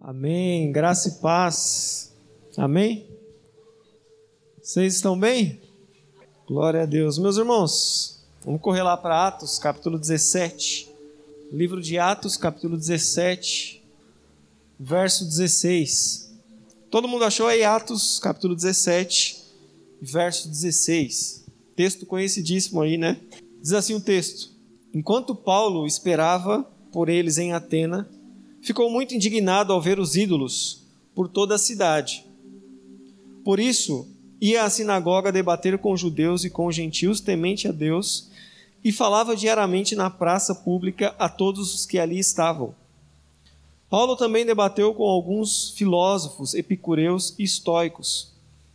Amém. Graça e paz. Amém. Vocês estão bem? Glória a Deus. Meus irmãos, vamos correr lá para Atos, capítulo 17. Livro de Atos, capítulo 17, verso 16. Todo mundo achou aí Atos, capítulo 17, verso 16. Texto conhecidíssimo aí, né? Diz assim o texto: Enquanto Paulo esperava por eles em Atena, ficou muito indignado ao ver os ídolos por toda a cidade. Por isso, ia à sinagoga debater com judeus e com os gentios, temente a Deus, e falava diariamente na praça pública a todos os que ali estavam. Paulo também debateu com alguns filósofos epicureus e estoicos.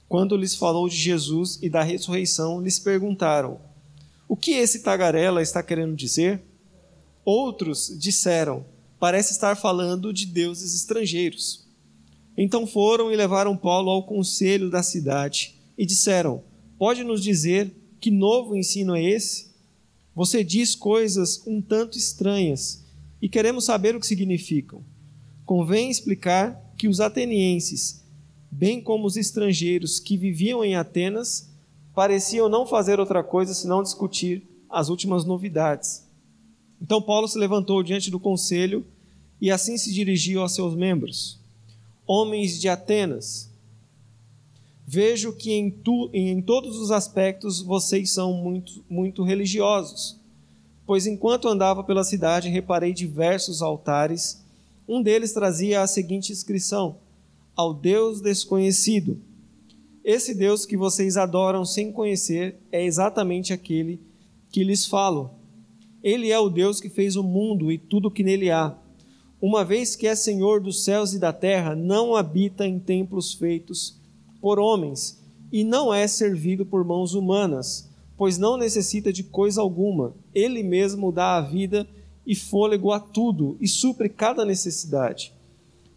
Quando lhes falou de Jesus e da ressurreição, lhes perguntaram: O que esse tagarela está querendo dizer? Outros disseram: parece estar falando de deuses estrangeiros. Então foram e levaram Paulo ao conselho da cidade e disseram: Pode nos dizer que novo ensino é esse? Você diz coisas um tanto estranhas e queremos saber o que significam. Convém explicar que os atenienses, bem como os estrangeiros que viviam em Atenas, pareciam não fazer outra coisa senão discutir as últimas novidades. Então Paulo se levantou diante do conselho e assim se dirigiu aos seus membros: Homens de Atenas, vejo que em, tu, em todos os aspectos vocês são muito, muito religiosos. Pois enquanto andava pela cidade, reparei diversos altares. Um deles trazia a seguinte inscrição: Ao Deus desconhecido. Esse Deus que vocês adoram sem conhecer é exatamente aquele que lhes falo. Ele é o Deus que fez o mundo e tudo que nele há uma vez que é Senhor dos céus e da terra, não habita em templos feitos por homens, e não é servido por mãos humanas, pois não necessita de coisa alguma. Ele mesmo dá a vida e fôlego a tudo e supre cada necessidade.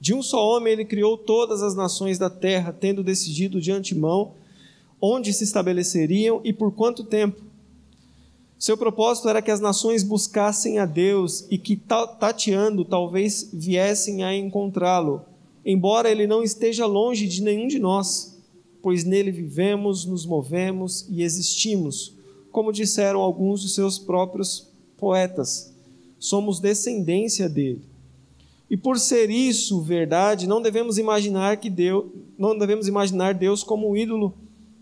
De um só homem ele criou todas as nações da terra, tendo decidido de antemão onde se estabeleceriam e por quanto tempo seu propósito era que as nações buscassem a Deus e que, tateando, talvez viessem a encontrá-lo, embora ele não esteja longe de nenhum de nós, pois nele vivemos, nos movemos e existimos, como disseram alguns de seus próprios poetas. Somos descendência dele. E por ser isso verdade, não devemos imaginar que Deus, não devemos imaginar Deus como um ídolo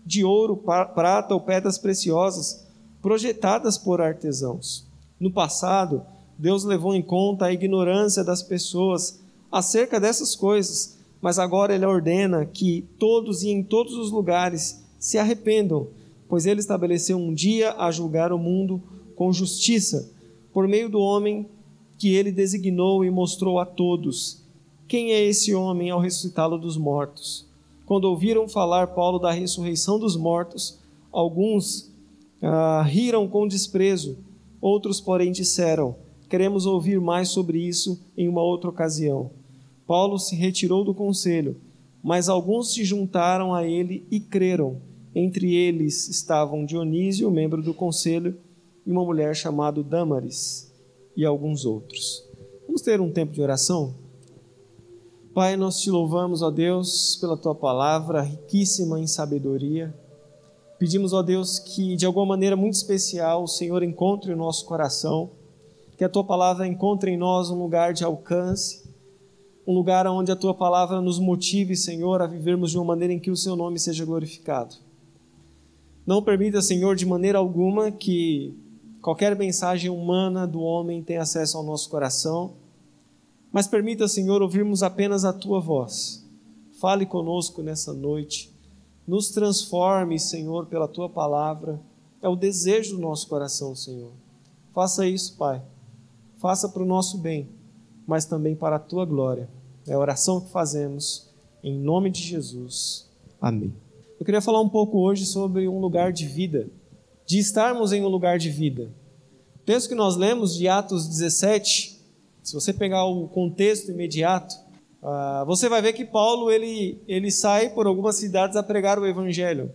de ouro, prata ou pedras preciosas projetadas por artesãos. No passado, Deus levou em conta a ignorância das pessoas acerca dessas coisas, mas agora Ele ordena que todos e em todos os lugares se arrependam, pois Ele estabeleceu um dia a julgar o mundo com justiça, por meio do homem que Ele designou e mostrou a todos. Quem é esse homem ao ressuscitá-lo dos mortos? Quando ouviram falar Paulo da ressurreição dos mortos, alguns ah, riram com desprezo. Outros, porém, disseram: Queremos ouvir mais sobre isso em uma outra ocasião. Paulo se retirou do conselho, mas alguns se juntaram a ele e creram. Entre eles estavam Dionísio, membro do conselho, e uma mulher chamada Damaris, e alguns outros. Vamos ter um tempo de oração? Pai, nós te louvamos, ó Deus, pela tua palavra riquíssima em sabedoria. Pedimos, ó Deus, que de alguma maneira muito especial o Senhor encontre o nosso coração, que a tua palavra encontre em nós um lugar de alcance, um lugar onde a tua palavra nos motive, Senhor, a vivermos de uma maneira em que o seu nome seja glorificado. Não permita, Senhor, de maneira alguma que qualquer mensagem humana do homem tenha acesso ao nosso coração, mas permita, Senhor, ouvirmos apenas a tua voz. Fale conosco nessa noite nos transforme, Senhor, pela tua palavra. É o desejo do nosso coração, Senhor. Faça isso, Pai. Faça para o nosso bem, mas também para a tua glória. É a oração que fazemos em nome de Jesus. Amém. Eu queria falar um pouco hoje sobre um lugar de vida, de estarmos em um lugar de vida. Penso que nós lemos de Atos 17, se você pegar o contexto imediato, Uh, você vai ver que Paulo ele, ele sai por algumas cidades a pregar o evangelho.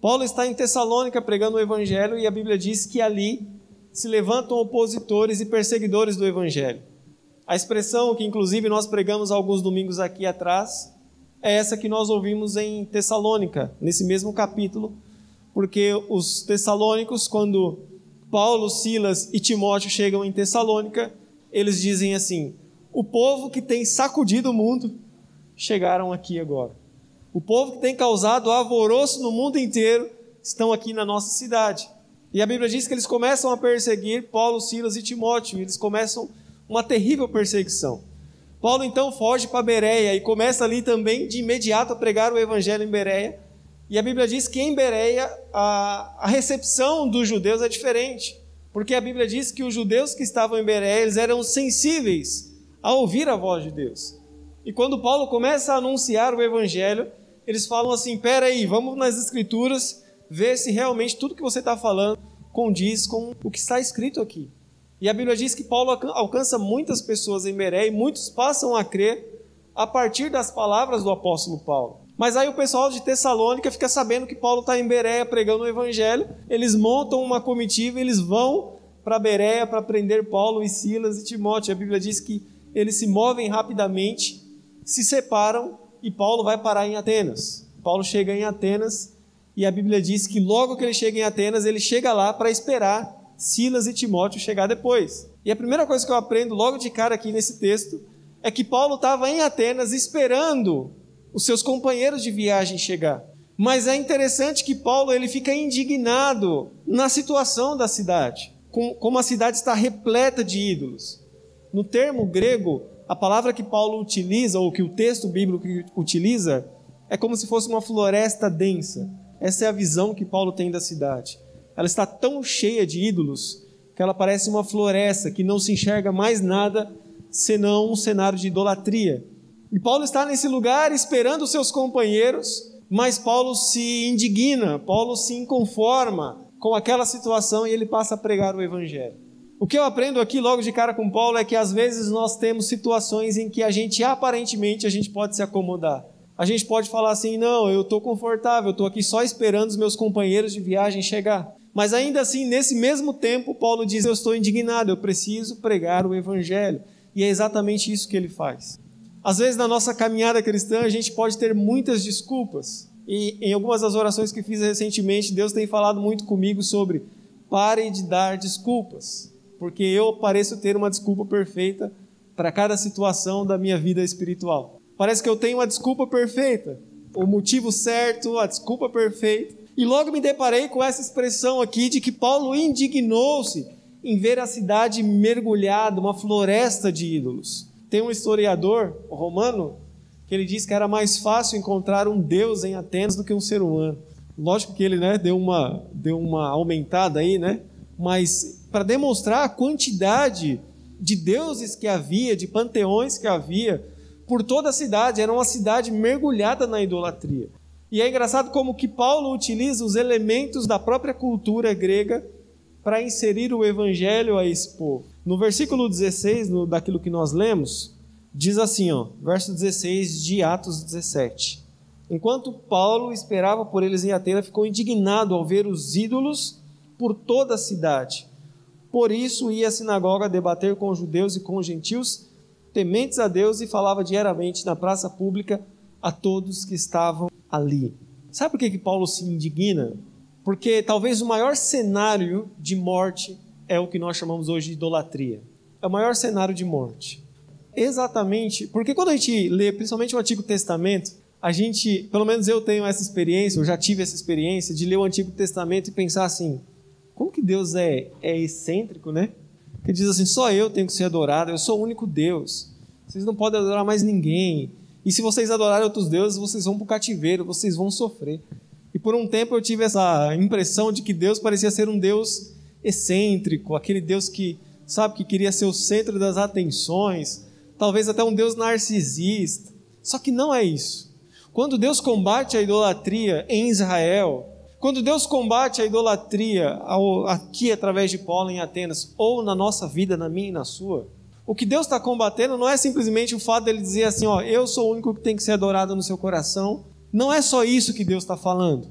Paulo está em Tessalônica pregando o evangelho e a Bíblia diz que ali se levantam opositores e perseguidores do evangelho. A expressão que inclusive nós pregamos alguns domingos aqui atrás é essa que nós ouvimos em Tessalônica, nesse mesmo capítulo, porque os tessalônicos, quando Paulo, Silas e Timóteo chegam em Tessalônica, eles dizem assim: o povo que tem sacudido o mundo chegaram aqui agora. O povo que tem causado alvoroço no mundo inteiro estão aqui na nossa cidade. E a Bíblia diz que eles começam a perseguir Paulo, Silas e Timóteo. Eles começam uma terrível perseguição. Paulo então foge para Bereia e começa ali também de imediato a pregar o evangelho em Bereia. E a Bíblia diz que em Bereia a, a recepção dos judeus é diferente, porque a Bíblia diz que os judeus que estavam em Bereia eles eram sensíveis a ouvir a voz de Deus. E quando Paulo começa a anunciar o evangelho, eles falam assim: peraí, vamos nas escrituras ver se realmente tudo que você está falando condiz com o que está escrito aqui. E a Bíblia diz que Paulo alcança muitas pessoas em Beré e muitos passam a crer a partir das palavras do apóstolo Paulo. Mas aí o pessoal de Tessalônica fica sabendo que Paulo está em Bereia pregando o evangelho, eles montam uma comitiva, eles vão para Bereia para prender Paulo e Silas e Timóteo. A Bíblia diz que eles se movem rapidamente, se separam e Paulo vai parar em Atenas. Paulo chega em Atenas e a Bíblia diz que logo que ele chega em Atenas, ele chega lá para esperar Silas e Timóteo chegar depois. E a primeira coisa que eu aprendo logo de cara aqui nesse texto é que Paulo estava em Atenas esperando os seus companheiros de viagem chegar. Mas é interessante que Paulo ele fica indignado na situação da cidade, como a cidade está repleta de ídolos. No termo grego, a palavra que Paulo utiliza, ou que o texto bíblico utiliza, é como se fosse uma floresta densa. Essa é a visão que Paulo tem da cidade ela está tão cheia de ídolos que ela parece uma floresta que não se enxerga mais nada senão um cenário de idolatria. E Paulo está nesse lugar esperando os seus companheiros, mas Paulo se indigna, Paulo se inconforma com aquela situação e ele passa a pregar o evangelho. O que eu aprendo aqui logo de cara com Paulo é que às vezes nós temos situações em que a gente aparentemente a gente pode se acomodar. A gente pode falar assim: "Não, eu estou confortável, estou aqui só esperando os meus companheiros de viagem chegar". Mas ainda assim, nesse mesmo tempo, Paulo diz: Eu estou indignado, eu preciso pregar o Evangelho. E é exatamente isso que ele faz. Às vezes, na nossa caminhada cristã, a gente pode ter muitas desculpas. E em algumas das orações que fiz recentemente, Deus tem falado muito comigo sobre pare de dar desculpas, porque eu pareço ter uma desculpa perfeita para cada situação da minha vida espiritual. Parece que eu tenho uma desculpa perfeita, o motivo certo, a desculpa perfeita. E logo me deparei com essa expressão aqui de que Paulo indignou-se em ver a cidade mergulhada, uma floresta de ídolos. Tem um historiador romano que ele diz que era mais fácil encontrar um deus em Atenas do que um ser humano. Lógico que ele né, deu, uma, deu uma aumentada aí, né? Mas para demonstrar a quantidade de deuses que havia, de panteões que havia por toda a cidade, era uma cidade mergulhada na idolatria. E é engraçado como que Paulo utiliza os elementos da própria cultura grega para inserir o evangelho a esse povo. No versículo 16, no, daquilo que nós lemos, diz assim, ó, verso 16 de Atos 17. Enquanto Paulo esperava por eles em Atena, ficou indignado ao ver os ídolos por toda a cidade. Por isso ia à sinagoga debater com os judeus e com os gentios, tementes a Deus, e falava diariamente na praça pública a todos que estavam ali. Sabe por que, que Paulo se indigna? Porque talvez o maior cenário de morte é o que nós chamamos hoje de idolatria. É o maior cenário de morte. Exatamente, porque quando a gente lê, principalmente o Antigo Testamento, a gente, pelo menos eu tenho essa experiência, eu já tive essa experiência de ler o Antigo Testamento e pensar assim: como que Deus é, é excêntrico, né? Que diz assim: só eu tenho que ser adorado, eu sou o único Deus. Vocês não podem adorar mais ninguém. E se vocês adorarem outros deuses, vocês vão para o cativeiro, vocês vão sofrer. E por um tempo eu tive essa impressão de que Deus parecia ser um Deus excêntrico, aquele Deus que, sabe, que queria ser o centro das atenções, talvez até um Deus narcisista. Só que não é isso. Quando Deus combate a idolatria em Israel, quando Deus combate a idolatria aqui através de Paulo em Atenas, ou na nossa vida, na minha e na sua, o que Deus está combatendo não é simplesmente o fato dele dizer assim, ó, eu sou o único que tem que ser adorado no seu coração. Não é só isso que Deus está falando.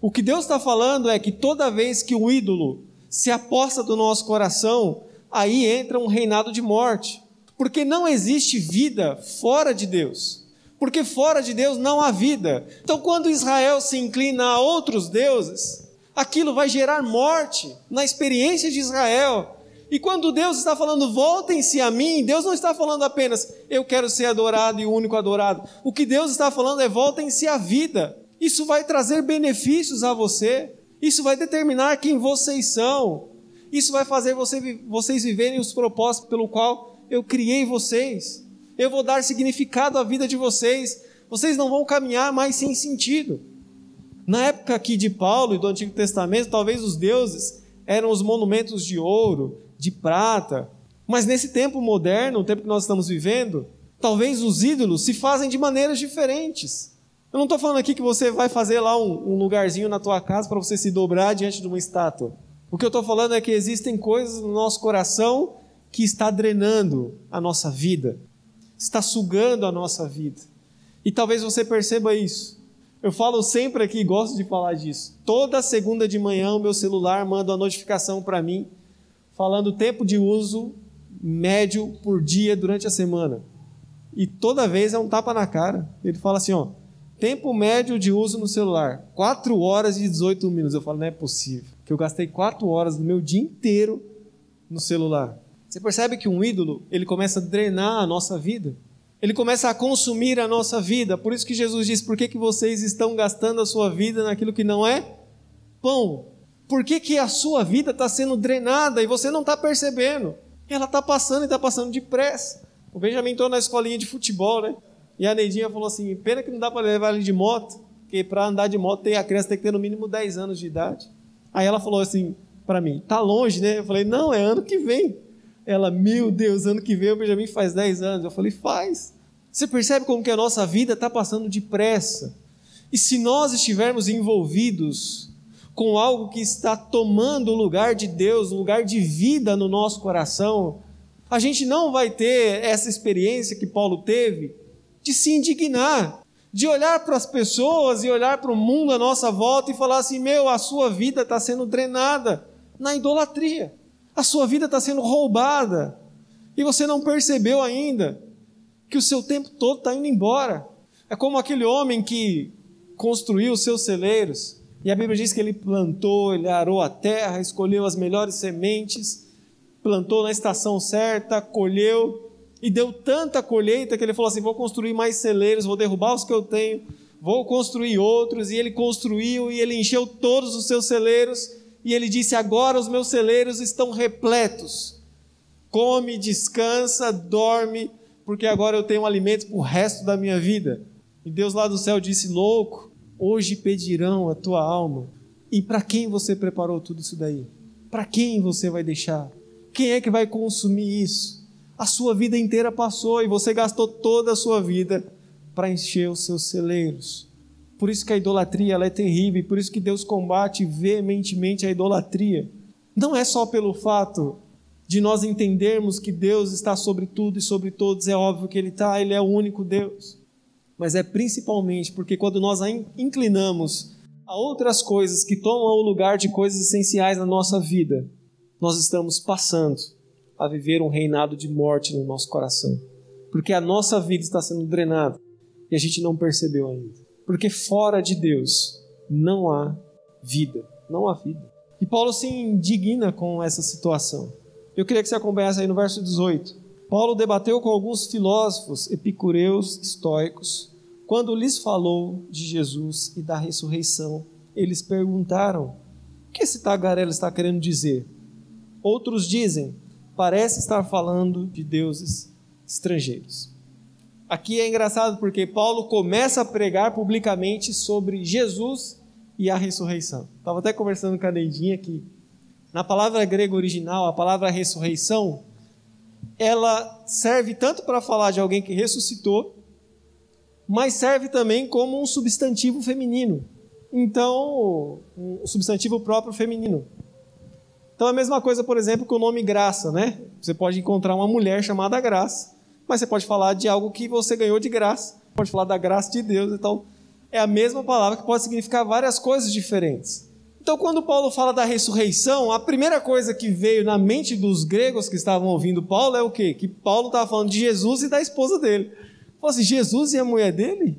O que Deus está falando é que toda vez que o ídolo se aposta do nosso coração, aí entra um reinado de morte. Porque não existe vida fora de Deus. Porque fora de Deus não há vida. Então, quando Israel se inclina a outros deuses, aquilo vai gerar morte na experiência de Israel. E quando Deus está falando, voltem-se a mim, Deus não está falando apenas, eu quero ser adorado e o único adorado. O que Deus está falando é, voltem-se à vida. Isso vai trazer benefícios a você. Isso vai determinar quem vocês são. Isso vai fazer você, vocês viverem os propósitos pelo qual eu criei vocês. Eu vou dar significado à vida de vocês. Vocês não vão caminhar mais sem sentido. Na época aqui de Paulo e do Antigo Testamento, talvez os deuses eram os monumentos de ouro, de prata. Mas nesse tempo moderno, o tempo que nós estamos vivendo, talvez os ídolos se fazem de maneiras diferentes. Eu não estou falando aqui que você vai fazer lá um, um lugarzinho na tua casa para você se dobrar diante de uma estátua. O que eu estou falando é que existem coisas no nosso coração que está drenando a nossa vida, está sugando a nossa vida. E talvez você perceba isso. Eu falo sempre aqui, gosto de falar disso. Toda segunda de manhã o meu celular manda uma notificação para mim falando o tempo de uso médio por dia durante a semana. E toda vez é um tapa na cara. Ele fala assim, ó, tempo médio de uso no celular, 4 horas e 18 minutos. Eu falo, não é possível, que eu gastei 4 horas do meu dia inteiro no celular. Você percebe que um ídolo, ele começa a drenar a nossa vida. Ele começa a consumir a nossa vida. Por isso que Jesus diz: por que, que vocês estão gastando a sua vida naquilo que não é pão? Por que, que a sua vida está sendo drenada e você não está percebendo? Ela está passando e está passando depressa. O Benjamin entrou na escolinha de futebol, né? E a Neidinha falou assim: pena que não dá para levar ele de moto, porque para andar de moto a criança tem que ter no mínimo 10 anos de idade. Aí ela falou assim para mim: tá longe, né? Eu falei: não, é ano que vem. Ela, meu Deus, ano que vem o Benjamin faz 10 anos. Eu falei: faz. Você percebe como que a nossa vida está passando depressa? E se nós estivermos envolvidos com algo que está tomando o lugar de Deus, o lugar de vida no nosso coração, a gente não vai ter essa experiência que Paulo teve de se indignar, de olhar para as pessoas e olhar para o mundo à nossa volta e falar assim: meu, a sua vida está sendo drenada na idolatria, a sua vida está sendo roubada, e você não percebeu ainda que o seu tempo todo está indo embora. É como aquele homem que construiu os seus celeiros e a Bíblia diz que ele plantou, ele arou a terra, escolheu as melhores sementes, plantou na estação certa, colheu e deu tanta colheita que ele falou assim: vou construir mais celeiros, vou derrubar os que eu tenho, vou construir outros. E ele construiu e ele encheu todos os seus celeiros. E ele disse: agora os meus celeiros estão repletos. Come, descansa, dorme, porque agora eu tenho alimento para o resto da minha vida. E Deus lá do céu disse: louco, Hoje pedirão a tua alma. E para quem você preparou tudo isso daí? Para quem você vai deixar? Quem é que vai consumir isso? A sua vida inteira passou e você gastou toda a sua vida para encher os seus celeiros. Por isso que a idolatria ela é terrível, e por isso que Deus combate veementemente a idolatria. Não é só pelo fato de nós entendermos que Deus está sobre tudo e sobre todos, é óbvio que Ele está, Ele é o único Deus mas é principalmente porque quando nós inclinamos a outras coisas que tomam o lugar de coisas essenciais na nossa vida, nós estamos passando a viver um reinado de morte no nosso coração. Porque a nossa vida está sendo drenada e a gente não percebeu ainda. Porque fora de Deus não há vida, não há vida. E Paulo se indigna com essa situação. Eu queria que você acompanhasse aí no verso 18. Paulo debateu com alguns filósofos epicureus estoicos. Quando lhes falou de Jesus e da ressurreição, eles perguntaram: O que esse tagarela está querendo dizer? Outros dizem: Parece estar falando de deuses estrangeiros. Aqui é engraçado porque Paulo começa a pregar publicamente sobre Jesus e a ressurreição. Estava até conversando com a Neidinha aqui. Na palavra grega original, a palavra ressurreição ela serve tanto para falar de alguém que ressuscitou, mas serve também como um substantivo feminino. Então, um substantivo próprio feminino. Então, a mesma coisa, por exemplo, com o nome graça, né? Você pode encontrar uma mulher chamada graça, mas você pode falar de algo que você ganhou de graça. Pode falar da graça de Deus. Então, é a mesma palavra que pode significar várias coisas diferentes. Então, quando Paulo fala da ressurreição, a primeira coisa que veio na mente dos gregos que estavam ouvindo Paulo é o quê? Que Paulo estava falando de Jesus e da esposa dele. Falou assim: Jesus e a mulher dele?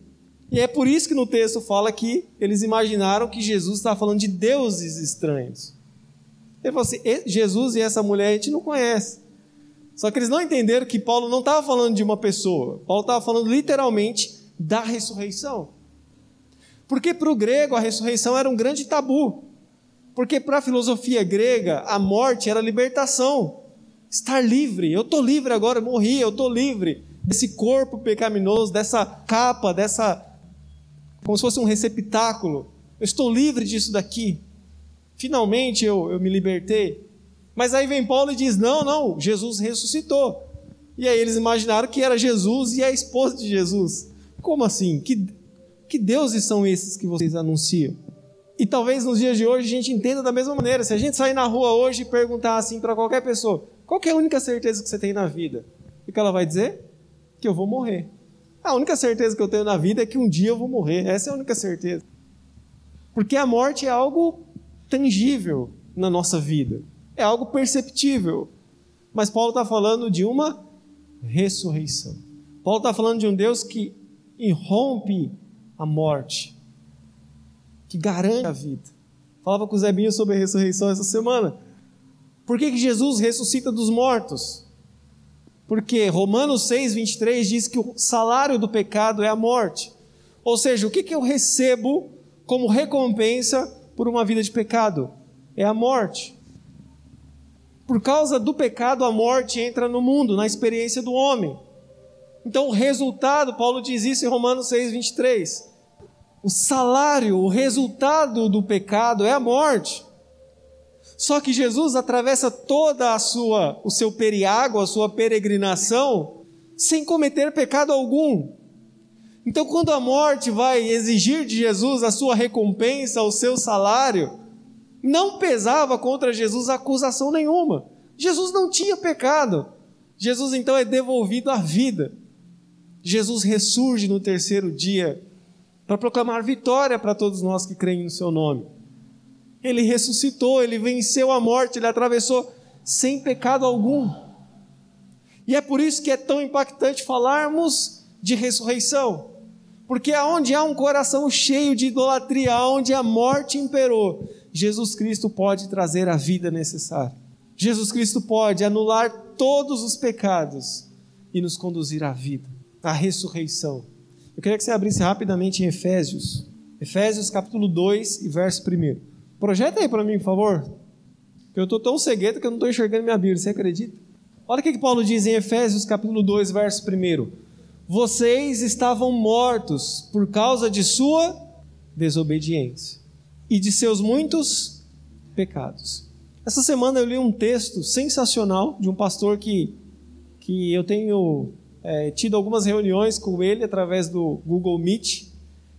E é por isso que no texto fala que eles imaginaram que Jesus estava falando de deuses estranhos. Ele falou assim: Jesus e essa mulher a gente não conhece. Só que eles não entenderam que Paulo não estava falando de uma pessoa. Paulo estava falando literalmente da ressurreição. Porque para o grego a ressurreição era um grande tabu. Porque para a filosofia grega a morte era libertação. Estar livre. Eu estou livre agora, morri, eu estou livre desse corpo pecaminoso, dessa capa, dessa. como se fosse um receptáculo. Eu estou livre disso daqui. Finalmente eu, eu me libertei. Mas aí vem Paulo e diz: não, não, Jesus ressuscitou. E aí eles imaginaram que era Jesus e a esposa de Jesus. Como assim? Que, que deuses são esses que vocês anunciam? E talvez nos dias de hoje a gente entenda da mesma maneira. Se a gente sair na rua hoje e perguntar assim para qualquer pessoa: qual é a única certeza que você tem na vida? O que ela vai dizer? Que eu vou morrer. A única certeza que eu tenho na vida é que um dia eu vou morrer. Essa é a única certeza. Porque a morte é algo tangível na nossa vida é algo perceptível. Mas Paulo está falando de uma ressurreição. Paulo está falando de um Deus que irrompe a morte, que garante a vida. Falava com o Zebinho sobre a ressurreição essa semana. Por que, que Jesus ressuscita dos mortos? Porque Romanos 6, 23 diz que o salário do pecado é a morte. Ou seja, o que, que eu recebo como recompensa por uma vida de pecado? É a morte. Por causa do pecado, a morte entra no mundo, na experiência do homem. Então, o resultado, Paulo diz isso em Romanos 6, 23. O salário, o resultado do pecado é a morte. Só que Jesus atravessa toda a sua, o seu periago, a sua peregrinação, sem cometer pecado algum. Então, quando a morte vai exigir de Jesus a sua recompensa, o seu salário, não pesava contra Jesus acusação nenhuma. Jesus não tinha pecado. Jesus então é devolvido à vida. Jesus ressurge no terceiro dia para proclamar vitória para todos nós que creem no seu nome. Ele ressuscitou, ele venceu a morte, ele atravessou sem pecado algum. E é por isso que é tão impactante falarmos de ressurreição. Porque aonde há um coração cheio de idolatria, aonde a morte imperou, Jesus Cristo pode trazer a vida necessária. Jesus Cristo pode anular todos os pecados e nos conduzir à vida, à ressurreição. Eu queria que você abrisse rapidamente em Efésios, Efésios capítulo 2 e verso 1. Projeta aí para mim, por favor. Eu estou tão cegueta que eu não estou enxergando minha Bíblia, você acredita? Olha o que, que Paulo diz em Efésios capítulo 2, verso 1. Vocês estavam mortos por causa de sua desobediência e de seus muitos pecados. Essa semana eu li um texto sensacional de um pastor que, que eu tenho é, tido algumas reuniões com ele através do Google Meet.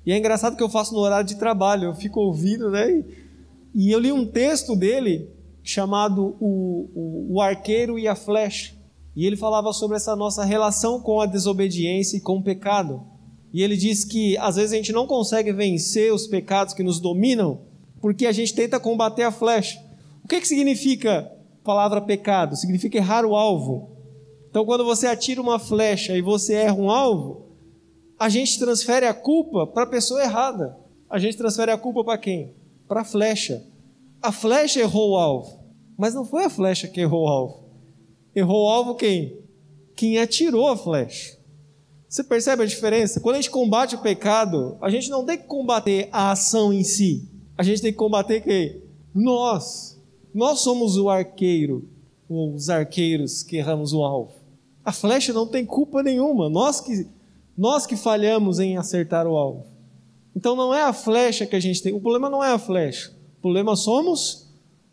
E é engraçado que eu faço no horário de trabalho, eu fico ouvindo, né? E, eu li um texto dele chamado o, o, o Arqueiro e a Flecha. E ele falava sobre essa nossa relação com a desobediência e com o pecado. E ele diz que às vezes a gente não consegue vencer os pecados que nos dominam porque a gente tenta combater a flecha. O que, que significa a palavra pecado? Significa errar o alvo. Então, quando você atira uma flecha e você erra um alvo, a gente transfere a culpa para a pessoa errada. A gente transfere a culpa para quem? Para a flecha. A flecha errou o alvo, mas não foi a flecha que errou o alvo. Errou o alvo quem? Quem atirou a flecha. Você percebe a diferença? Quando a gente combate o pecado, a gente não tem que combater a ação em si. A gente tem que combater quem? Nós. Nós somos o arqueiro, ou os arqueiros que erramos o alvo. A flecha não tem culpa nenhuma. Nós que, nós que falhamos em acertar o alvo. Então não é a flecha que a gente tem. O problema não é a flecha. O problema somos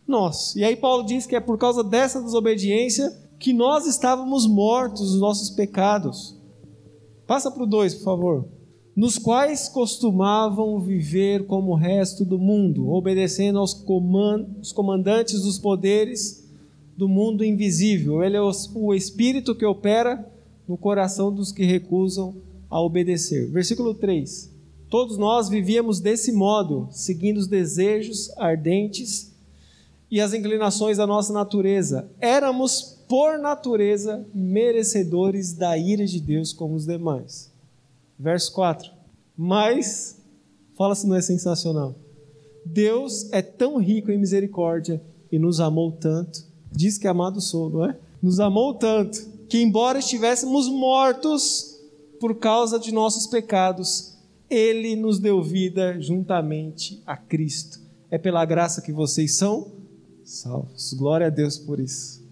nós. E aí Paulo diz que é por causa dessa desobediência que nós estávamos mortos nos nossos pecados. Passa para o 2, por favor. Nos quais costumavam viver como o resto do mundo, obedecendo aos comandantes dos poderes do mundo invisível. Ele é o espírito que opera no coração dos que recusam a obedecer. Versículo 3. Todos nós vivíamos desse modo, seguindo os desejos ardentes e as inclinações da nossa natureza. Éramos, por natureza, merecedores da ira de Deus como os demais. Verso 4. Mas, fala se não é sensacional. Deus é tão rico em misericórdia e nos amou tanto. Diz que amado sou, não é? Nos amou tanto que, embora estivéssemos mortos por causa de nossos pecados, Ele nos deu vida juntamente a Cristo. É pela graça que vocês são salvos. Glória a Deus por isso.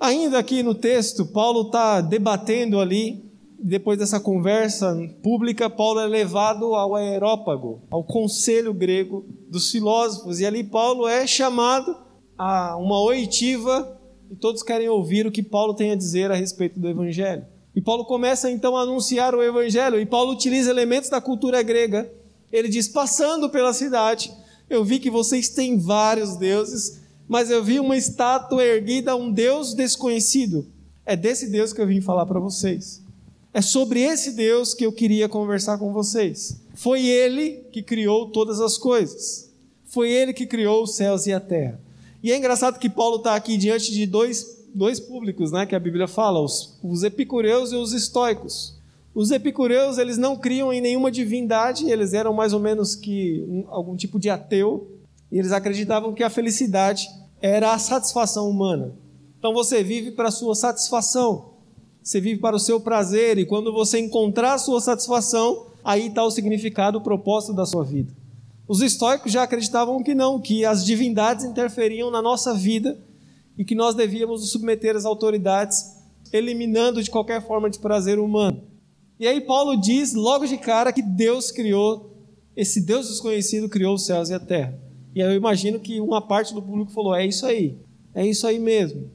Ainda aqui no texto, Paulo está debatendo ali depois dessa conversa pública, Paulo é levado ao aerópago, ao conselho grego dos filósofos, e ali Paulo é chamado a uma oitiva e todos querem ouvir o que Paulo tem a dizer a respeito do evangelho. E Paulo começa então a anunciar o evangelho, e Paulo utiliza elementos da cultura grega. Ele diz: Passando pela cidade, eu vi que vocês têm vários deuses, mas eu vi uma estátua erguida a um Deus desconhecido. É desse Deus que eu vim falar para vocês. É sobre esse Deus que eu queria conversar com vocês. Foi Ele que criou todas as coisas. Foi Ele que criou os céus e a terra. E é engraçado que Paulo está aqui diante de dois, dois públicos, né, que a Bíblia fala, os, os epicureus e os estoicos. Os epicureus, eles não criam em nenhuma divindade, eles eram mais ou menos que um, algum tipo de ateu, e eles acreditavam que a felicidade era a satisfação humana. Então você vive para a sua satisfação. Você vive para o seu prazer e quando você encontrar a sua satisfação, aí está o significado, o propósito da sua vida. Os estoicos já acreditavam que não, que as divindades interferiam na nossa vida e que nós devíamos nos submeter às autoridades, eliminando de qualquer forma de prazer humano. E aí Paulo diz logo de cara que Deus criou, esse Deus desconhecido criou os céus e a terra. E eu imagino que uma parte do público falou: é isso aí, é isso aí mesmo.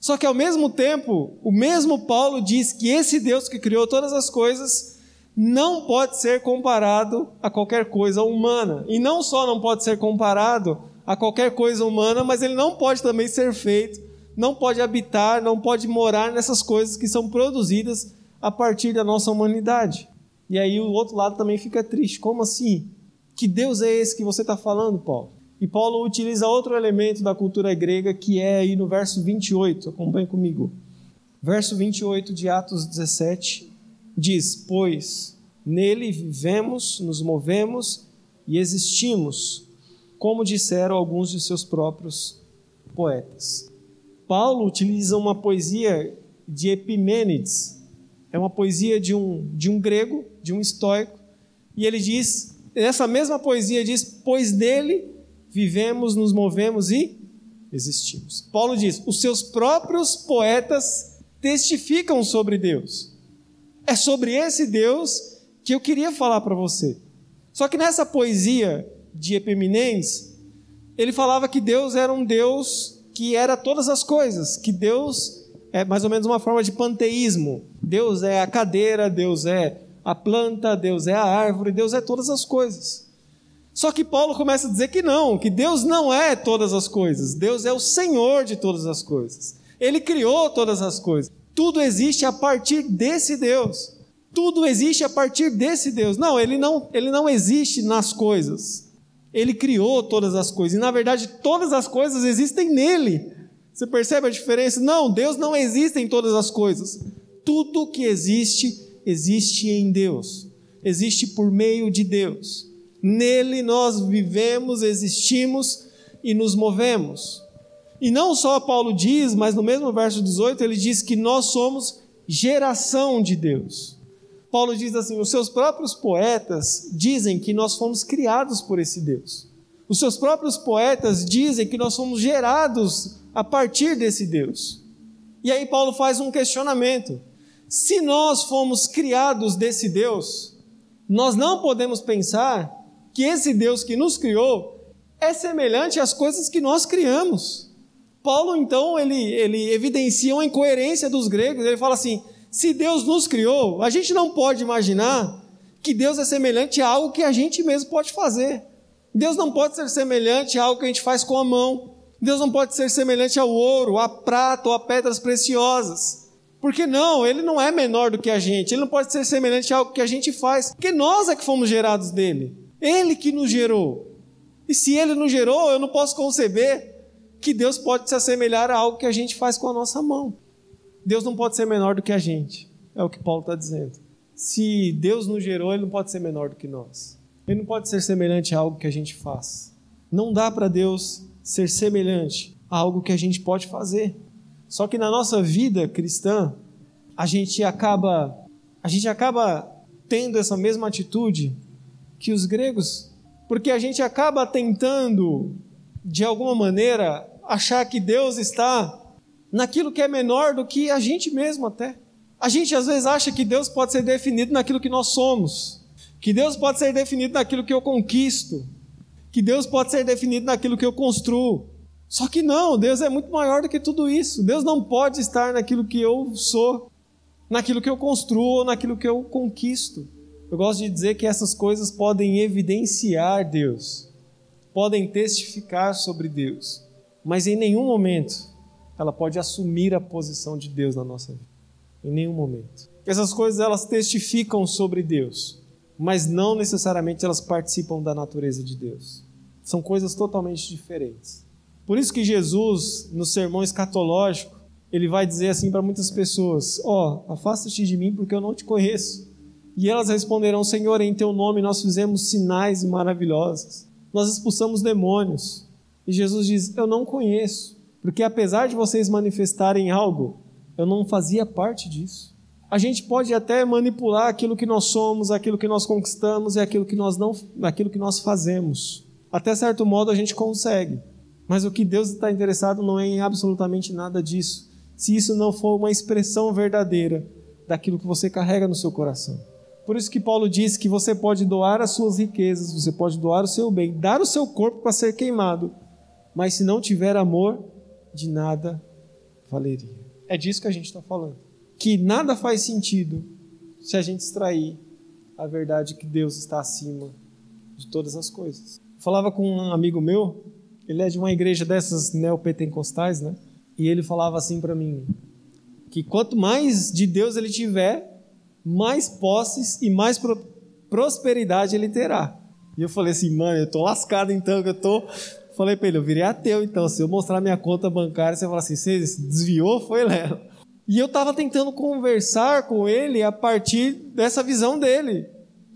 Só que ao mesmo tempo, o mesmo Paulo diz que esse Deus que criou todas as coisas não pode ser comparado a qualquer coisa humana. E não só não pode ser comparado a qualquer coisa humana, mas ele não pode também ser feito, não pode habitar, não pode morar nessas coisas que são produzidas a partir da nossa humanidade. E aí o outro lado também fica triste. Como assim? Que Deus é esse que você está falando, Paulo? E Paulo utiliza outro elemento da cultura grega que é aí no verso 28, acompanhe comigo. Verso 28 de Atos 17 diz: Pois nele vivemos, nos movemos e existimos, como disseram alguns de seus próprios poetas. Paulo utiliza uma poesia de Epimênides, é uma poesia de um, de um grego, de um estoico, e ele diz, essa mesma poesia diz: Pois nele vivemos, nos movemos e existimos. Paulo diz: os seus próprios poetas testificam sobre Deus. É sobre esse Deus que eu queria falar para você. Só que nessa poesia de Epiminens, ele falava que Deus era um Deus que era todas as coisas, que Deus é mais ou menos uma forma de panteísmo. Deus é a cadeira, Deus é a planta, Deus é a árvore, Deus é todas as coisas. Só que Paulo começa a dizer que não, que Deus não é todas as coisas, Deus é o Senhor de todas as coisas. Ele criou todas as coisas. Tudo existe a partir desse Deus. Tudo existe a partir desse Deus. Não, ele não, ele não existe nas coisas. Ele criou todas as coisas. E na verdade, todas as coisas existem nele. Você percebe a diferença? Não, Deus não existe em todas as coisas. Tudo que existe, existe em Deus. Existe por meio de Deus. Nele nós vivemos, existimos e nos movemos. E não só Paulo diz, mas no mesmo verso 18 ele diz que nós somos geração de Deus. Paulo diz assim: os seus próprios poetas dizem que nós fomos criados por esse Deus. Os seus próprios poetas dizem que nós fomos gerados a partir desse Deus. E aí Paulo faz um questionamento: se nós fomos criados desse Deus, nós não podemos pensar que esse Deus que nos criou é semelhante às coisas que nós criamos. Paulo, então, ele, ele evidencia uma incoerência dos gregos. Ele fala assim: se Deus nos criou, a gente não pode imaginar que Deus é semelhante a algo que a gente mesmo pode fazer. Deus não pode ser semelhante a algo que a gente faz com a mão. Deus não pode ser semelhante ao ouro, a prata ou a pedras preciosas. Porque não, ele não é menor do que a gente, ele não pode ser semelhante a algo que a gente faz, porque nós é que fomos gerados dele. Ele que nos gerou. E se ele nos gerou, eu não posso conceber que Deus pode se assemelhar a algo que a gente faz com a nossa mão. Deus não pode ser menor do que a gente, é o que Paulo está dizendo. Se Deus nos gerou, ele não pode ser menor do que nós. Ele não pode ser semelhante a algo que a gente faz. Não dá para Deus ser semelhante a algo que a gente pode fazer. Só que na nossa vida cristã, a gente acaba a gente acaba tendo essa mesma atitude que os gregos, porque a gente acaba tentando de alguma maneira achar que Deus está naquilo que é menor do que a gente mesmo até. A gente às vezes acha que Deus pode ser definido naquilo que nós somos, que Deus pode ser definido naquilo que eu conquisto, que Deus pode ser definido naquilo que eu construo. Só que não, Deus é muito maior do que tudo isso. Deus não pode estar naquilo que eu sou, naquilo que eu construo naquilo que eu conquisto. Eu gosto de dizer que essas coisas podem evidenciar Deus, podem testificar sobre Deus, mas em nenhum momento ela pode assumir a posição de Deus na nossa vida. Em nenhum momento. Essas coisas elas testificam sobre Deus, mas não necessariamente elas participam da natureza de Deus. São coisas totalmente diferentes. Por isso que Jesus, no sermão escatológico, ele vai dizer assim para muitas pessoas: Ó, oh, afasta-te de mim porque eu não te conheço. E elas responderão: Senhor, em teu nome nós fizemos sinais maravilhosos, nós expulsamos demônios. E Jesus diz: Eu não conheço, porque apesar de vocês manifestarem algo, eu não fazia parte disso. A gente pode até manipular aquilo que nós somos, aquilo que nós conquistamos e aquilo que nós não, aquilo que nós fazemos. Até certo modo a gente consegue. Mas o que Deus está interessado não é em absolutamente nada disso, se isso não for uma expressão verdadeira daquilo que você carrega no seu coração. Por isso que Paulo diz que você pode doar as suas riquezas, você pode doar o seu bem, dar o seu corpo para ser queimado, mas se não tiver amor, de nada valeria. É disso que a gente está falando. Que nada faz sentido se a gente extrair a verdade que Deus está acima de todas as coisas. falava com um amigo meu, ele é de uma igreja dessas neopentecostais, né? E ele falava assim para mim, que quanto mais de Deus ele tiver, mais posses e mais pro prosperidade ele terá. E eu falei assim, mano, eu tô lascado então, que eu tô. Falei para ele, eu virei ateu então. Se eu mostrar minha conta bancária, você fala assim, você desviou, foi Léo. E eu tava tentando conversar com ele a partir dessa visão dele.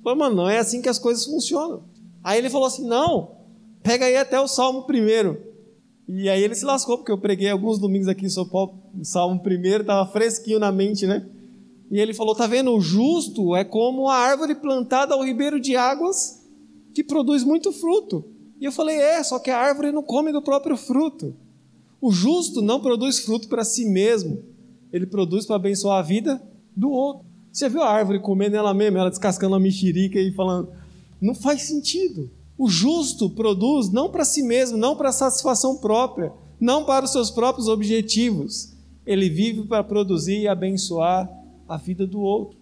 Falei, mano, não é assim que as coisas funcionam. Aí ele falou assim, não, pega aí até o Salmo primeiro. E aí ele se lascou, porque eu preguei alguns domingos aqui Paulo, o Salmo primeiro, tava fresquinho na mente, né? E ele falou: tá vendo? O justo é como a árvore plantada ao ribeiro de águas que produz muito fruto. E eu falei: é, só que a árvore não come do próprio fruto. O justo não produz fruto para si mesmo, ele produz para abençoar a vida do outro. Você viu a árvore comendo ela mesma, ela descascando a mexerica e falando: não faz sentido. O justo produz não para si mesmo, não para satisfação própria, não para os seus próprios objetivos. Ele vive para produzir e abençoar a vida do outro.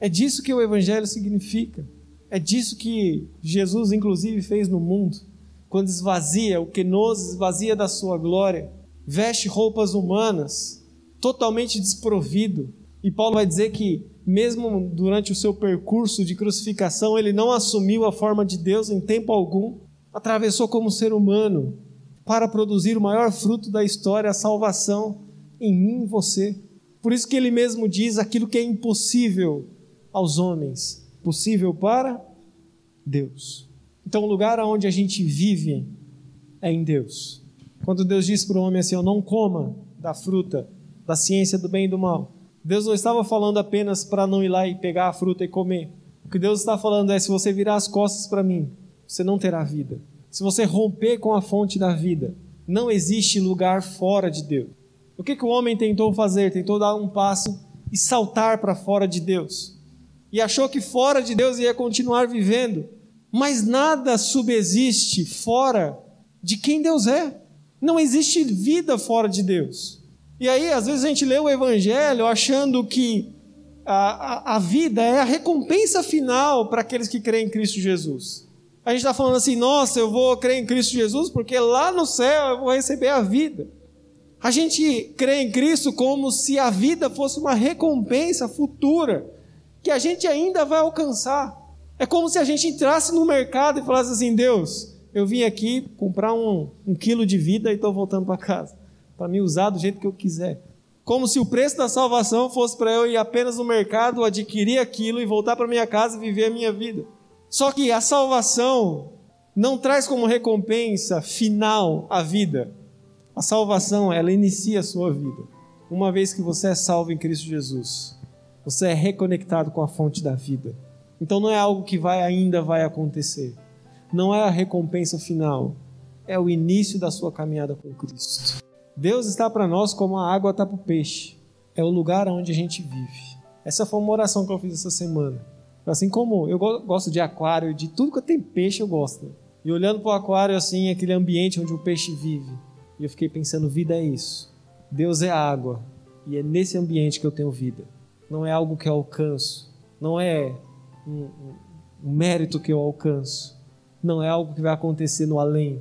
É disso que o Evangelho significa. É disso que Jesus, inclusive, fez no mundo. Quando esvazia, o que nos esvazia da sua glória, veste roupas humanas, totalmente desprovido. E Paulo vai dizer que, mesmo durante o seu percurso de crucificação, ele não assumiu a forma de Deus em tempo algum, atravessou como ser humano para produzir o maior fruto da história, a salvação em mim e você. Por isso que ele mesmo diz aquilo que é impossível aos homens, possível para Deus. Então, o lugar onde a gente vive é em Deus. Quando Deus diz para o homem assim: Eu não coma da fruta da ciência do bem e do mal. Deus não estava falando apenas para não ir lá e pegar a fruta e comer. O que Deus está falando é: se você virar as costas para mim, você não terá vida. Se você romper com a fonte da vida, não existe lugar fora de Deus. O que, que o homem tentou fazer? Tentou dar um passo e saltar para fora de Deus. E achou que fora de Deus ia continuar vivendo. Mas nada subsiste fora de quem Deus é. Não existe vida fora de Deus. E aí, às vezes, a gente lê o Evangelho achando que a, a, a vida é a recompensa final para aqueles que creem em Cristo Jesus. A gente está falando assim, nossa, eu vou crer em Cristo Jesus porque lá no céu eu vou receber a vida. A gente crê em Cristo como se a vida fosse uma recompensa futura que a gente ainda vai alcançar. É como se a gente entrasse no mercado e falasse assim: Deus, eu vim aqui comprar um, um quilo de vida e estou voltando para casa, para me usar do jeito que eu quiser. Como se o preço da salvação fosse para eu ir apenas no mercado, adquirir aquilo e voltar para minha casa e viver a minha vida. Só que a salvação não traz como recompensa final a vida. A salvação, ela inicia a sua vida. Uma vez que você é salvo em Cristo Jesus, você é reconectado com a fonte da vida. Então não é algo que vai ainda vai acontecer. Não é a recompensa final, é o início da sua caminhada com Cristo. Deus está para nós como a água está para o peixe. É o lugar onde a gente vive. Essa foi uma oração que eu fiz essa semana. Assim como eu gosto de aquário, de tudo que tem peixe eu gosto. E olhando para o aquário assim, aquele ambiente onde o peixe vive, e eu fiquei pensando, vida é isso. Deus é água, e é nesse ambiente que eu tenho vida. Não é algo que eu alcanço, não é um, um, um mérito que eu alcanço, não é algo que vai acontecer no além.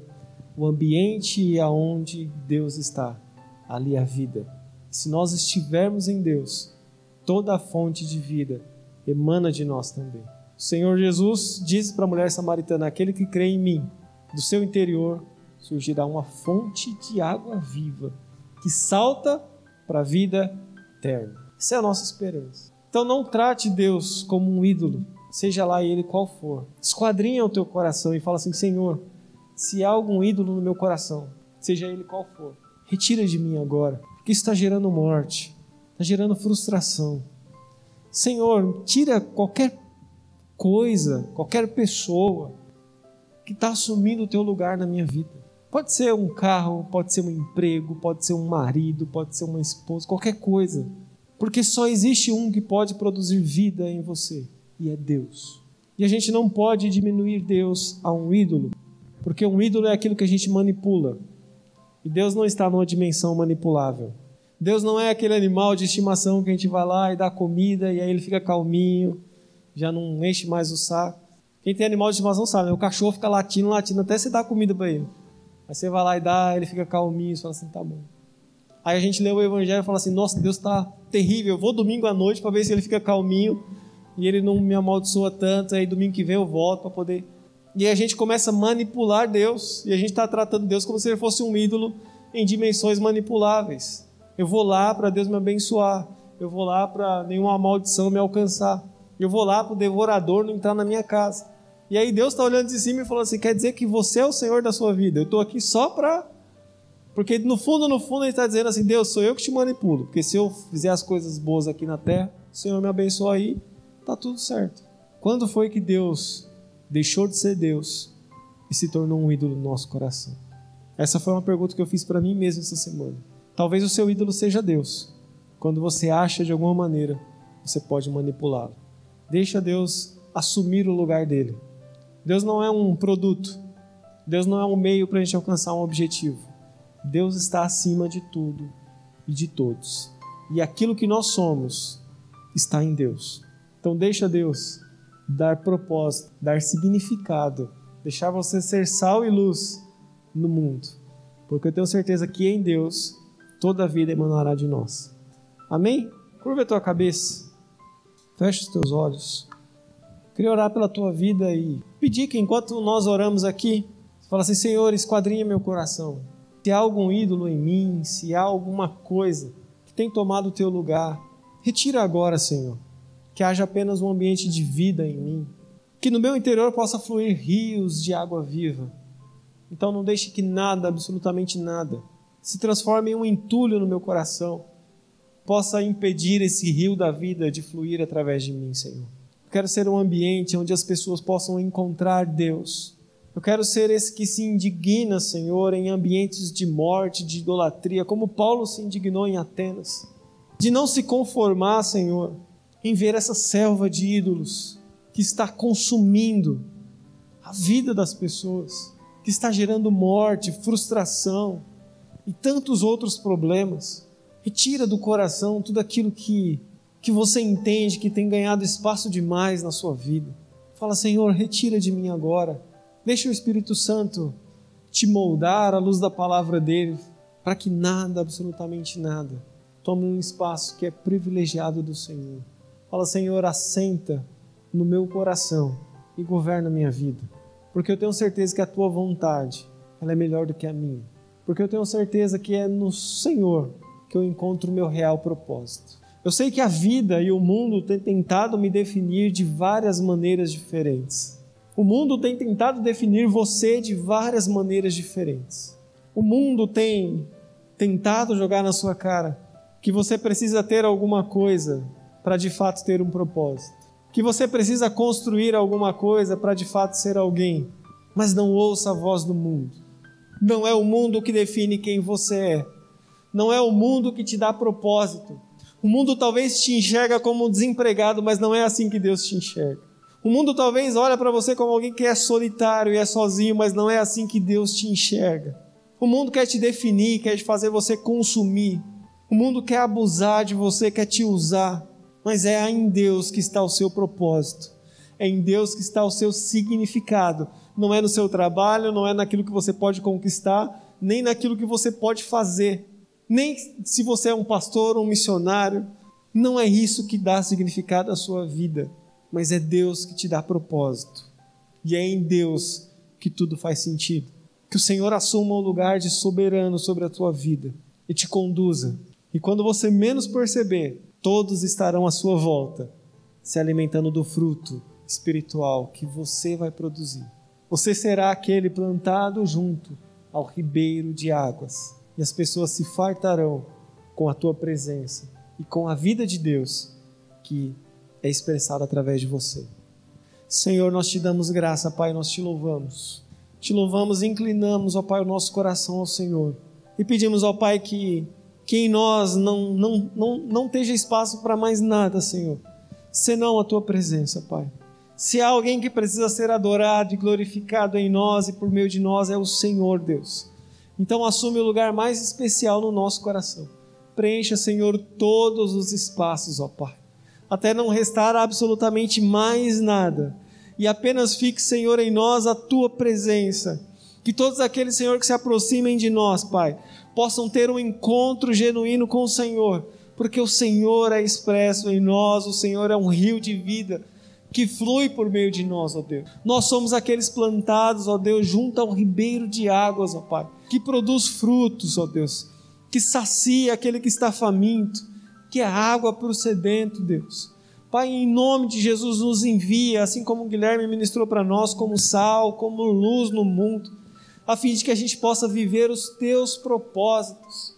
O ambiente aonde Deus está, ali é a vida. Se nós estivermos em Deus, toda a fonte de vida emana de nós também. O Senhor Jesus diz para a mulher samaritana: aquele que crê em mim, do seu interior surgirá uma fonte de água viva que salta para a vida eterna. Essa é a nossa esperança. Então não trate Deus como um ídolo, seja lá ele qual for. Esquadrinha o teu coração e fala assim: Senhor, se há algum ídolo no meu coração, seja ele qual for, retira de mim agora, porque isso está gerando morte, está gerando frustração Senhor, tira qualquer coisa, qualquer pessoa que está assumindo o teu lugar na minha vida. Pode ser um carro, pode ser um emprego, pode ser um marido, pode ser uma esposa, qualquer coisa. Porque só existe um que pode produzir vida em você, e é Deus. E a gente não pode diminuir Deus a um ídolo, porque um ídolo é aquilo que a gente manipula. E Deus não está numa dimensão manipulável. Deus não é aquele animal de estimação que a gente vai lá e dá comida e aí ele fica calminho, já não enche mais o saco. Quem tem animal de estimação sabe, né? o cachorro fica latindo, latindo até você dar comida para ele. Aí você vai lá e dá, ele fica calminho, você fala assim, tá bom. Aí a gente lê o evangelho e fala assim, nossa, Deus está terrível, eu vou domingo à noite para ver se ele fica calminho e ele não me amaldiçoa tanto, aí domingo que vem eu volto para poder... E a gente começa a manipular Deus, e a gente está tratando Deus como se ele fosse um ídolo em dimensões manipuláveis. Eu vou lá para Deus me abençoar. Eu vou lá para nenhuma maldição me alcançar. Eu vou lá para o devorador não entrar na minha casa. E aí Deus está olhando de cima e falando assim: quer dizer que você é o Senhor da sua vida. Eu estou aqui só para. Porque no fundo, no fundo, ele está dizendo assim: Deus, sou eu que te manipulo. Porque se eu fizer as coisas boas aqui na terra, o Senhor me abençoa aí, tá tudo certo. Quando foi que Deus deixou de ser Deus e se tornou um ídolo no nosso coração? Essa foi uma pergunta que eu fiz para mim mesmo essa semana. Talvez o seu ídolo seja Deus. Quando você acha de alguma maneira, você pode manipulá-lo. Deixa Deus assumir o lugar dele. Deus não é um produto. Deus não é um meio para a gente alcançar um objetivo. Deus está acima de tudo e de todos. E aquilo que nós somos está em Deus. Então deixa Deus dar propósito, dar significado, deixar você ser sal e luz no mundo. Porque eu tenho certeza que em Deus toda a vida emanará de nós. Amém? Curva a tua cabeça, fecha os teus olhos. Queria orar pela tua vida e pedir que enquanto nós oramos aqui, você fala assim: Senhor, esquadrinha meu coração. Se há algum ídolo em mim, se há alguma coisa que tem tomado o teu lugar, retira agora, Senhor. Que haja apenas um ambiente de vida em mim. Que no meu interior possa fluir rios de água viva. Então não deixe que nada, absolutamente nada, se transforme em um entulho no meu coração, possa impedir esse rio da vida de fluir através de mim, Senhor. Eu quero ser um ambiente onde as pessoas possam encontrar Deus. Eu quero ser esse que se indigna, Senhor, em ambientes de morte, de idolatria, como Paulo se indignou em Atenas. De não se conformar, Senhor, em ver essa selva de ídolos que está consumindo a vida das pessoas, que está gerando morte, frustração, e tantos outros problemas. Retira do coração tudo aquilo que, que você entende que tem ganhado espaço demais na sua vida. Fala, Senhor, retira de mim agora. Deixa o Espírito Santo te moldar à luz da palavra dele, para que nada, absolutamente nada, tome um espaço que é privilegiado do Senhor. Fala, Senhor, assenta no meu coração e governa a minha vida. Porque eu tenho certeza que a tua vontade, ela é melhor do que a minha. Porque eu tenho certeza que é no Senhor que eu encontro o meu real propósito. Eu sei que a vida e o mundo têm tentado me definir de várias maneiras diferentes. O mundo tem tentado definir você de várias maneiras diferentes. O mundo tem tentado jogar na sua cara que você precisa ter alguma coisa para de fato ter um propósito. Que você precisa construir alguma coisa para de fato ser alguém. Mas não ouça a voz do mundo. Não é o mundo que define quem você é. Não é o mundo que te dá propósito. O mundo talvez te enxerga como desempregado, mas não é assim que Deus te enxerga. O mundo talvez olha para você como alguém que é solitário e é sozinho, mas não é assim que Deus te enxerga. O mundo quer te definir, quer fazer você consumir. O mundo quer abusar de você, quer te usar. Mas é em Deus que está o seu propósito. É em Deus que está o seu significado. Não é no seu trabalho, não é naquilo que você pode conquistar, nem naquilo que você pode fazer. Nem se você é um pastor ou um missionário. Não é isso que dá significado à sua vida mas é Deus que te dá propósito. E é em Deus que tudo faz sentido. Que o Senhor assuma o lugar de soberano sobre a tua vida e te conduza. E quando você menos perceber, todos estarão à sua volta, se alimentando do fruto espiritual que você vai produzir. Você será aquele plantado junto ao ribeiro de águas, e as pessoas se fartarão com a tua presença e com a vida de Deus que é expressado através de você. Senhor, nós te damos graça, Pai, nós te louvamos. Te louvamos e inclinamos, ó Pai, o nosso coração ao Senhor. E pedimos, ó Pai, que, que em nós não, não, não, não esteja espaço para mais nada, Senhor, senão a Tua presença, Pai. Se há alguém que precisa ser adorado e glorificado em nós e por meio de nós, é o Senhor, Deus. Então assume o lugar mais especial no nosso coração. Preencha, Senhor, todos os espaços, ó Pai até não restar absolutamente mais nada. E apenas fique, Senhor, em nós a tua presença. Que todos aqueles, Senhor, que se aproximem de nós, Pai, possam ter um encontro genuíno com o Senhor, porque o Senhor é expresso em nós, o Senhor é um rio de vida que flui por meio de nós, ó Deus. Nós somos aqueles plantados, ó Deus, junto ao ribeiro de águas, ó Pai, que produz frutos, ó Deus, que sacia aquele que está faminto que é água para o sedento, Deus. Pai, em nome de Jesus, nos envia, assim como Guilherme ministrou para nós, como sal, como luz no mundo, a fim de que a gente possa viver os teus propósitos.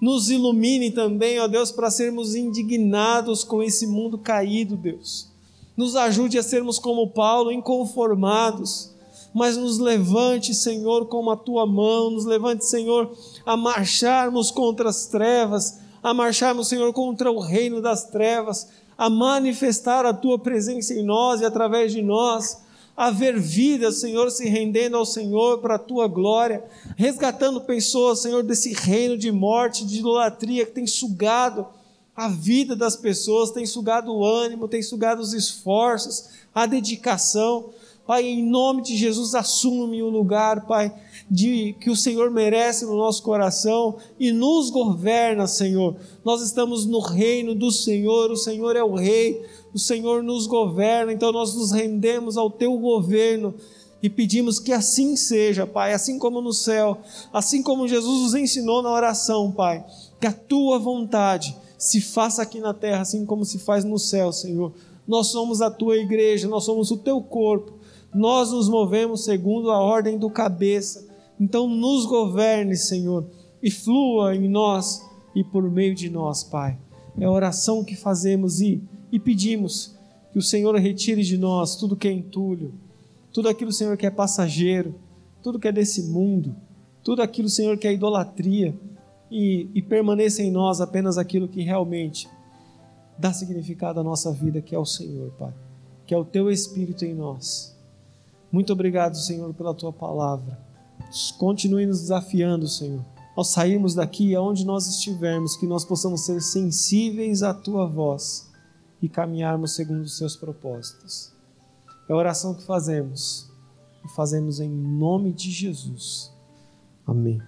Nos ilumine também, ó Deus, para sermos indignados com esse mundo caído, Deus. Nos ajude a sermos como Paulo, inconformados, mas nos levante, Senhor, com a tua mão, nos levante, Senhor, a marcharmos contra as trevas, a marcharmos, Senhor, contra o reino das trevas, a manifestar a tua presença em nós e através de nós, a ver vidas, Senhor, se rendendo ao Senhor para a tua glória, resgatando pessoas, Senhor, desse reino de morte, de idolatria que tem sugado a vida das pessoas, tem sugado o ânimo, tem sugado os esforços, a dedicação. Pai, em nome de Jesus, assume o lugar, Pai, de que o Senhor merece no nosso coração e nos governa, Senhor. Nós estamos no reino do Senhor, o Senhor é o rei, o Senhor nos governa, então nós nos rendemos ao teu governo e pedimos que assim seja, Pai, assim como no céu, assim como Jesus nos ensinou na oração, Pai, que a tua vontade se faça aqui na terra, assim como se faz no céu, Senhor. Nós somos a tua igreja, nós somos o teu corpo, nós nos movemos segundo a ordem do cabeça. Então, nos governe, Senhor, e flua em nós e por meio de nós, Pai. É a oração que fazemos e, e pedimos que o Senhor retire de nós tudo que é entulho, tudo aquilo, Senhor, que é passageiro, tudo que é desse mundo, tudo aquilo, Senhor, que é idolatria, e, e permaneça em nós apenas aquilo que realmente dá significado à nossa vida, que é o Senhor, Pai, que é o Teu Espírito em nós. Muito obrigado, Senhor, pela tua palavra. Continue nos desafiando, Senhor. Ao sairmos daqui, aonde nós estivermos, que nós possamos ser sensíveis à tua voz e caminharmos segundo os seus propósitos. É a oração que fazemos e fazemos em nome de Jesus. Amém.